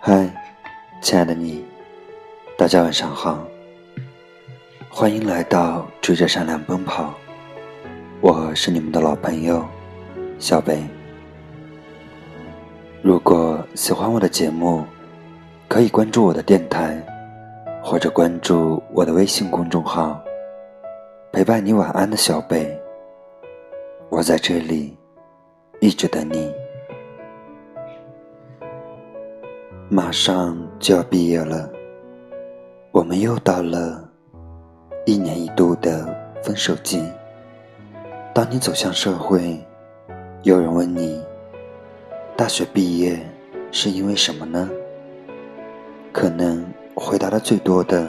嗨，亲爱的你，大家晚上好，欢迎来到追着善良奔跑，我是你们的老朋友小北。如果喜欢我的节目，可以关注我的电台，或者关注我的微信公众号，陪伴你晚安的小北。我在这里，一直等你。马上就要毕业了，我们又到了一年一度的分手季。当你走向社会，有人问你，大学毕业是因为什么呢？可能回答的最多的，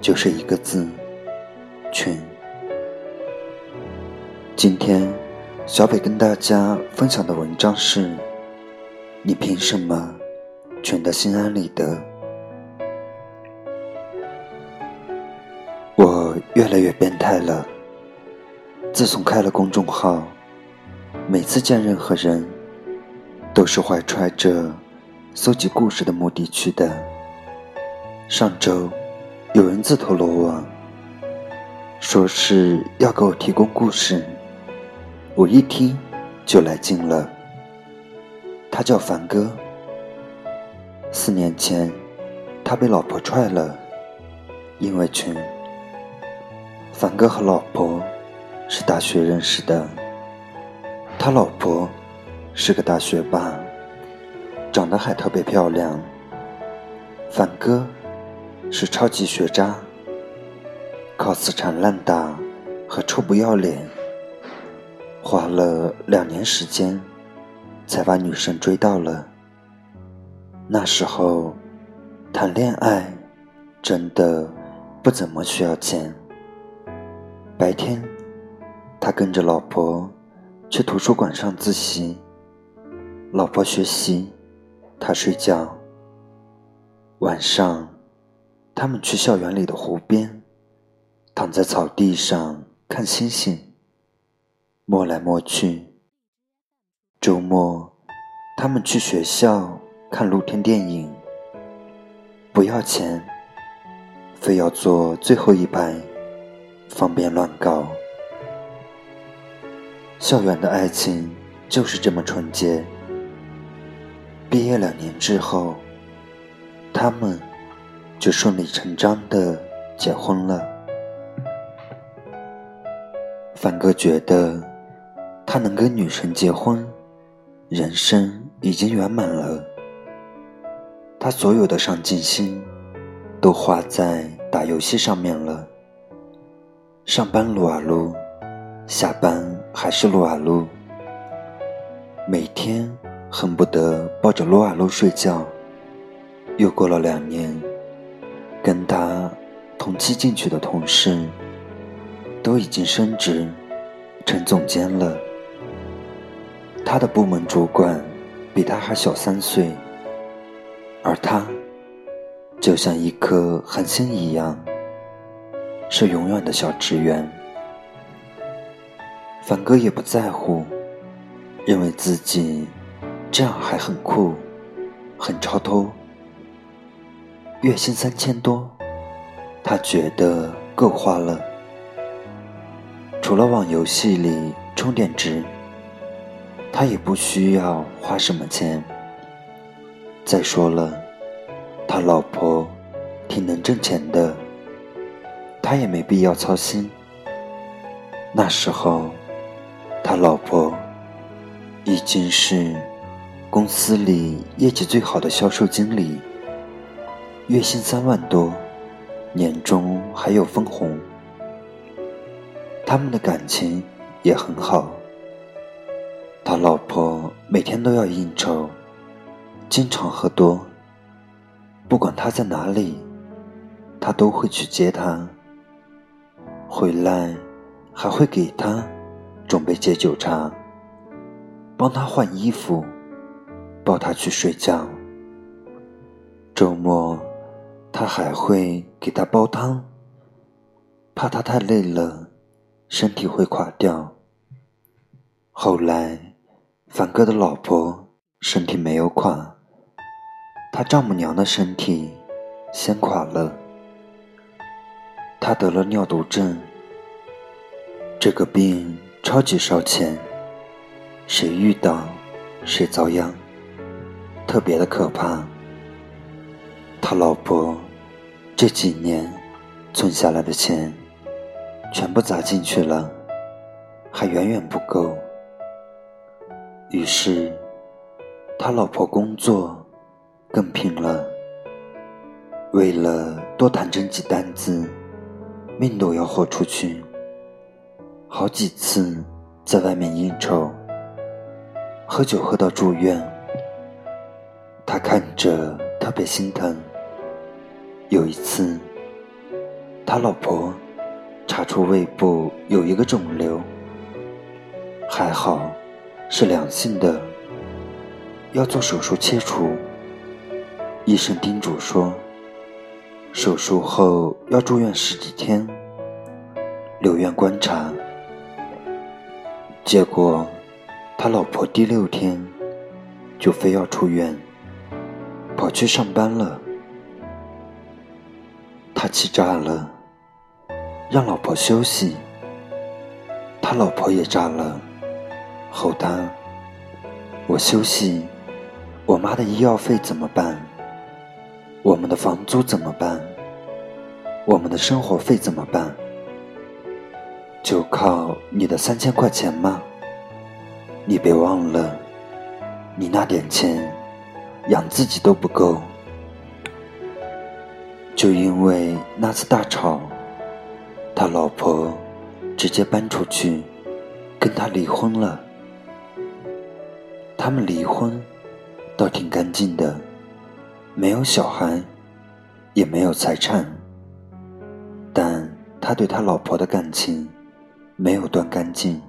就是一个字：群。今天，小北跟大家分享的文章是：你凭什么？全的心安理得。我越来越变态了。自从开了公众号，每次见任何人，都是怀揣着搜集故事的目的去的。上周，有人自投罗网，说是要给我提供故事。我一听就来劲了。他叫凡哥。四年前，他被老婆踹了，因为穷。凡哥和老婆是大学认识的，他老婆是个大学霸，长得还特别漂亮。凡哥是超级学渣，靠死缠烂打和臭不要脸，花了两年时间才把女生追到了。那时候，谈恋爱真的不怎么需要钱。白天，他跟着老婆去图书馆上自习，老婆学习，他睡觉。晚上，他们去校园里的湖边，躺在草地上看星星，摸来摸去。周末，他们去学校。看露天电影，不要钱，非要坐最后一排，方便乱搞。校园的爱情就是这么纯洁。毕业两年之后，他们就顺理成章的结婚了。凡哥觉得，他能跟女神结婚，人生已经圆满了。他所有的上进心都花在打游戏上面了。上班撸啊撸，下班还是撸啊撸，每天恨不得抱着撸啊撸睡觉。又过了两年，跟他同期进去的同事都已经升职成总监了。他的部门主管比他还小三岁。而他，就像一颗恒星一样，是永远的小职员。凡哥也不在乎，认为自己这样还很酷，很超脱。月薪三千多，他觉得够花了。除了往游戏里充点值，他也不需要花什么钱。再说了，他老婆挺能挣钱的，他也没必要操心。那时候，他老婆已经是公司里业绩最好的销售经理，月薪三万多，年终还有分红。他们的感情也很好，他老婆每天都要应酬。经常喝多，不管他在哪里，他都会去接他。回来还会给他准备解酒茶，帮他换衣服，抱他去睡觉。周末他还会给他煲汤，怕他太累了，身体会垮掉。后来凡哥的老婆身体没有垮，他丈母娘的身体先垮了。他得了尿毒症，这个病超级烧钱，谁遇到谁遭殃，特别的可怕。他老婆这几年存下来的钱全部砸进去了，还远远不够。于是，他老婆工作更拼了，为了多谈成几单子，命都要豁出去。好几次在外面应酬，喝酒喝到住院，他看着特别心疼。有一次，他老婆查出胃部有一个肿瘤，还好。是良性的，要做手术切除。医生叮嘱说，手术后要住院十几天，留院观察。结果，他老婆第六天就非要出院，跑去上班了。他气炸了，让老婆休息。他老婆也炸了。后他，我休息，我妈的医药费怎么办？我们的房租怎么办？我们的生活费怎么办？就靠你的三千块钱吗？你别忘了，你那点钱养自己都不够。就因为那次大吵，他老婆直接搬出去跟他离婚了。他们离婚，倒挺干净的，没有小孩，也没有财产。但他对他老婆的感情没有断干净，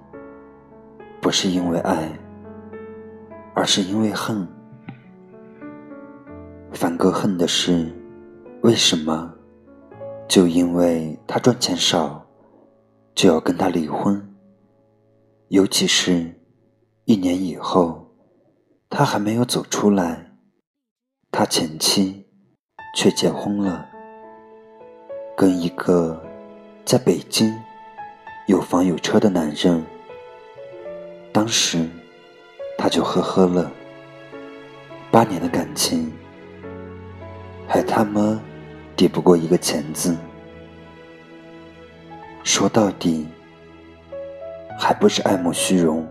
不是因为爱，而是因为恨。凡哥恨的是，为什么？就因为他赚钱少，就要跟他离婚。尤其是，一年以后。他还没有走出来，他前妻却结婚了，跟一个在北京有房有车的男人。当时他就呵呵了，八年的感情还他妈抵不过一个钱字，说到底还不是爱慕虚荣。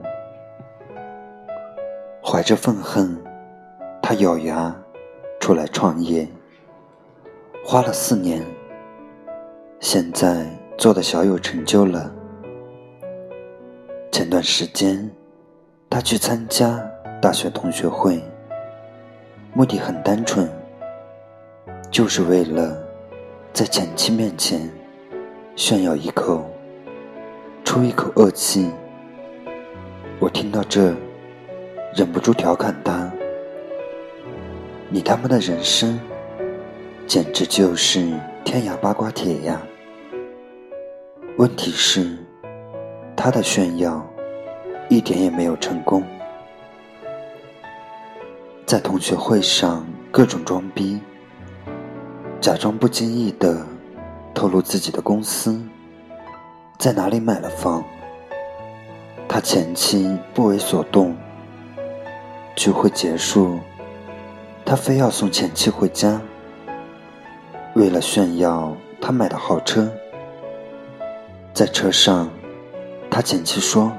怀着愤恨，他咬牙出来创业，花了四年，现在做的小有成就了。前段时间，他去参加大学同学会，目的很单纯，就是为了在前妻面前炫耀一口，出一口恶气。我听到这。忍不住调侃他：“你他妈的人生，简直就是天涯八卦帖呀！”问题是，他的炫耀一点也没有成功，在同学会上各种装逼，假装不经意的透露自己的公司在哪里买了房，他前妻不为所动。聚会结束，他非要送前妻回家。为了炫耀他买的豪车，在车上，他前妻说：“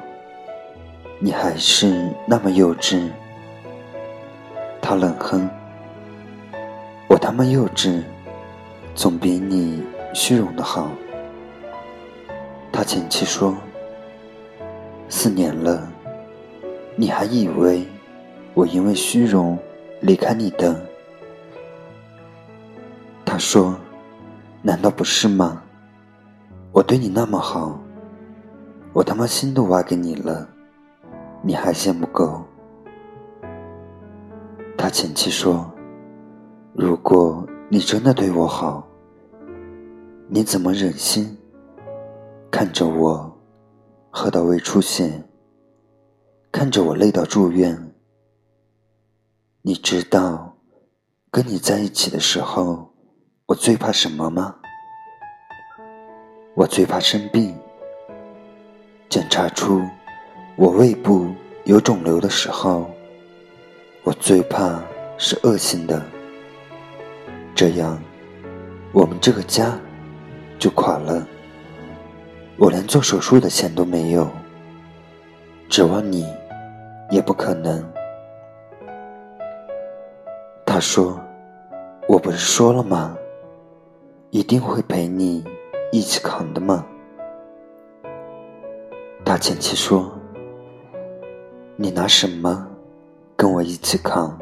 你还是那么幼稚。”他冷哼：“我他妈幼稚，总比你虚荣的好。”他前妻说：“四年了，你还以为？”我因为虚荣离开你的，他说：“难道不是吗？我对你那么好，我他妈心都挖给你了，你还嫌不够？”他前妻说：“如果你真的对我好，你怎么忍心看着我喝到胃出血？”看着我累到住院。你知道，跟你在一起的时候，我最怕什么吗？我最怕生病。检查出我胃部有肿瘤的时候，我最怕是恶性的。这样，我们这个家就垮了。我连做手术的钱都没有，指望你也不可能。他说：“我不是说了吗？一定会陪你一起扛的吗？”他前妻说：“你拿什么跟我一起扛？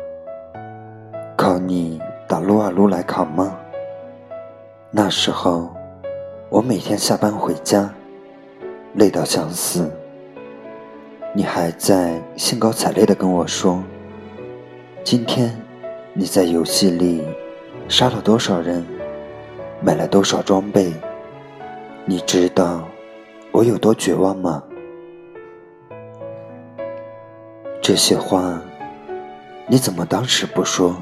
靠你打撸啊撸来扛吗？”那时候，我每天下班回家，累到想死。你还在兴高采烈的跟我说：“今天你在游戏里杀了多少人，买了多少装备？你知道我有多绝望吗？”这些话，你怎么当时不说？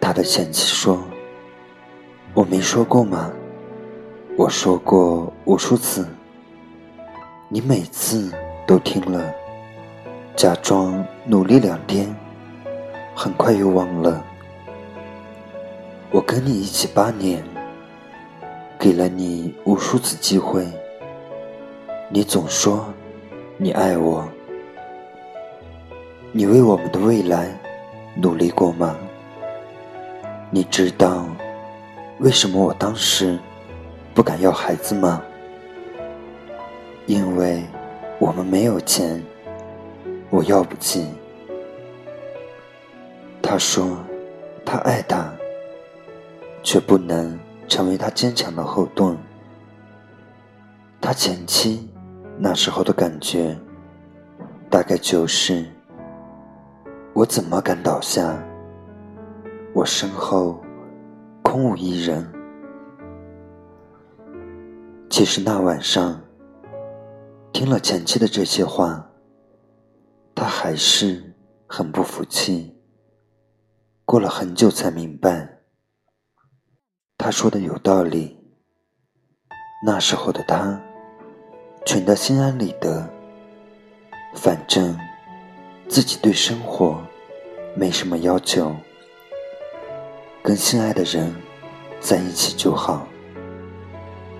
他的前妻说：“我没说过吗？我说过无数次，你每次都听了，假装努力两天，很快又忘了。我跟你一起八年，给了你无数次机会，你总说你爱我。”你为我们的未来努力过吗？你知道为什么我当时不敢要孩子吗？因为我们没有钱，我要不起。他说他爱他，却不能成为他坚强的后盾。他前妻那时候的感觉，大概就是。我怎么敢倒下？我身后空无一人。其实那晚上听了前妻的这些话，他还是很不服气。过了很久才明白，他说的有道理。那时候的他，蠢得心安理得，反正。自己对生活没什么要求，跟心爱的人在一起就好，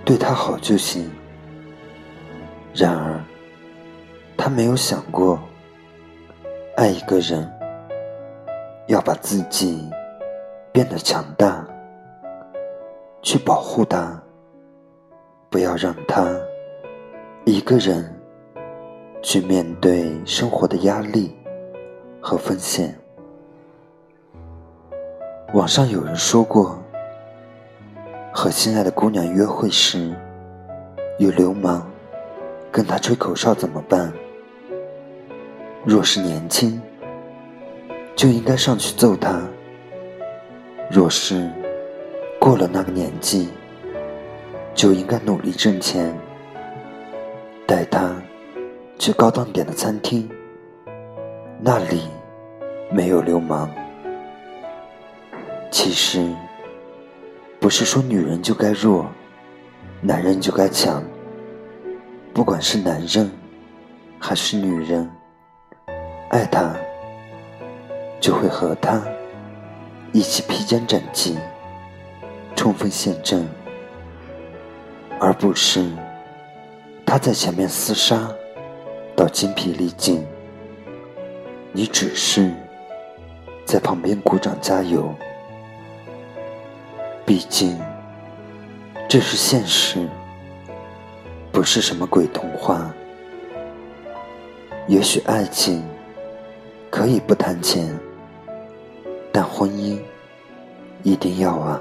对他好就行。然而，他没有想过，爱一个人要把自己变得强大，去保护他，不要让他一个人去面对生活的压力。和风险。网上有人说过，和心爱的姑娘约会时，有流氓跟她吹口哨怎么办？若是年轻，就应该上去揍他；若是过了那个年纪，就应该努力挣钱，带他去高档点的餐厅，那里。没有流氓。其实，不是说女人就该弱，男人就该强。不管是男人还是女人，爱他，就会和他一起披荆斩棘，冲锋陷阵，而不是他在前面厮杀到精疲力尽，你只是。在旁边鼓掌加油，毕竟这是现实，不是什么鬼童话。也许爱情可以不谈钱，但婚姻一定要啊。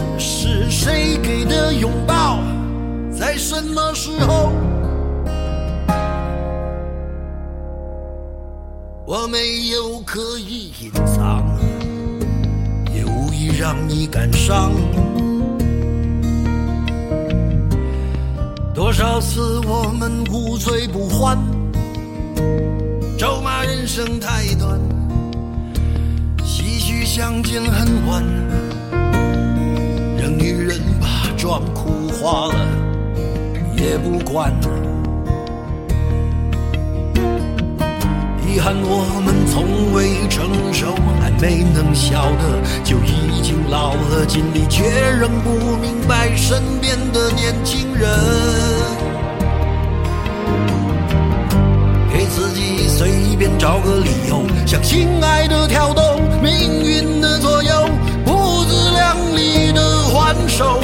是谁给的拥抱，在什么时候？我没有刻意隐藏，也无意让你感伤。多少次我们无醉不欢，咒骂人生太短。唏嘘相见恨晚，妆哭花了也不管。遗憾我们从未成熟，还没能晓得就已经老了，尽力却仍不明白身边的年轻人。给自己随便找个理由，向心爱的挑逗。命运的左右，不自量力的还手，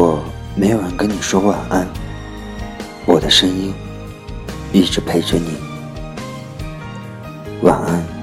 我没有人跟你说晚安我的声音一直陪着你。晚安。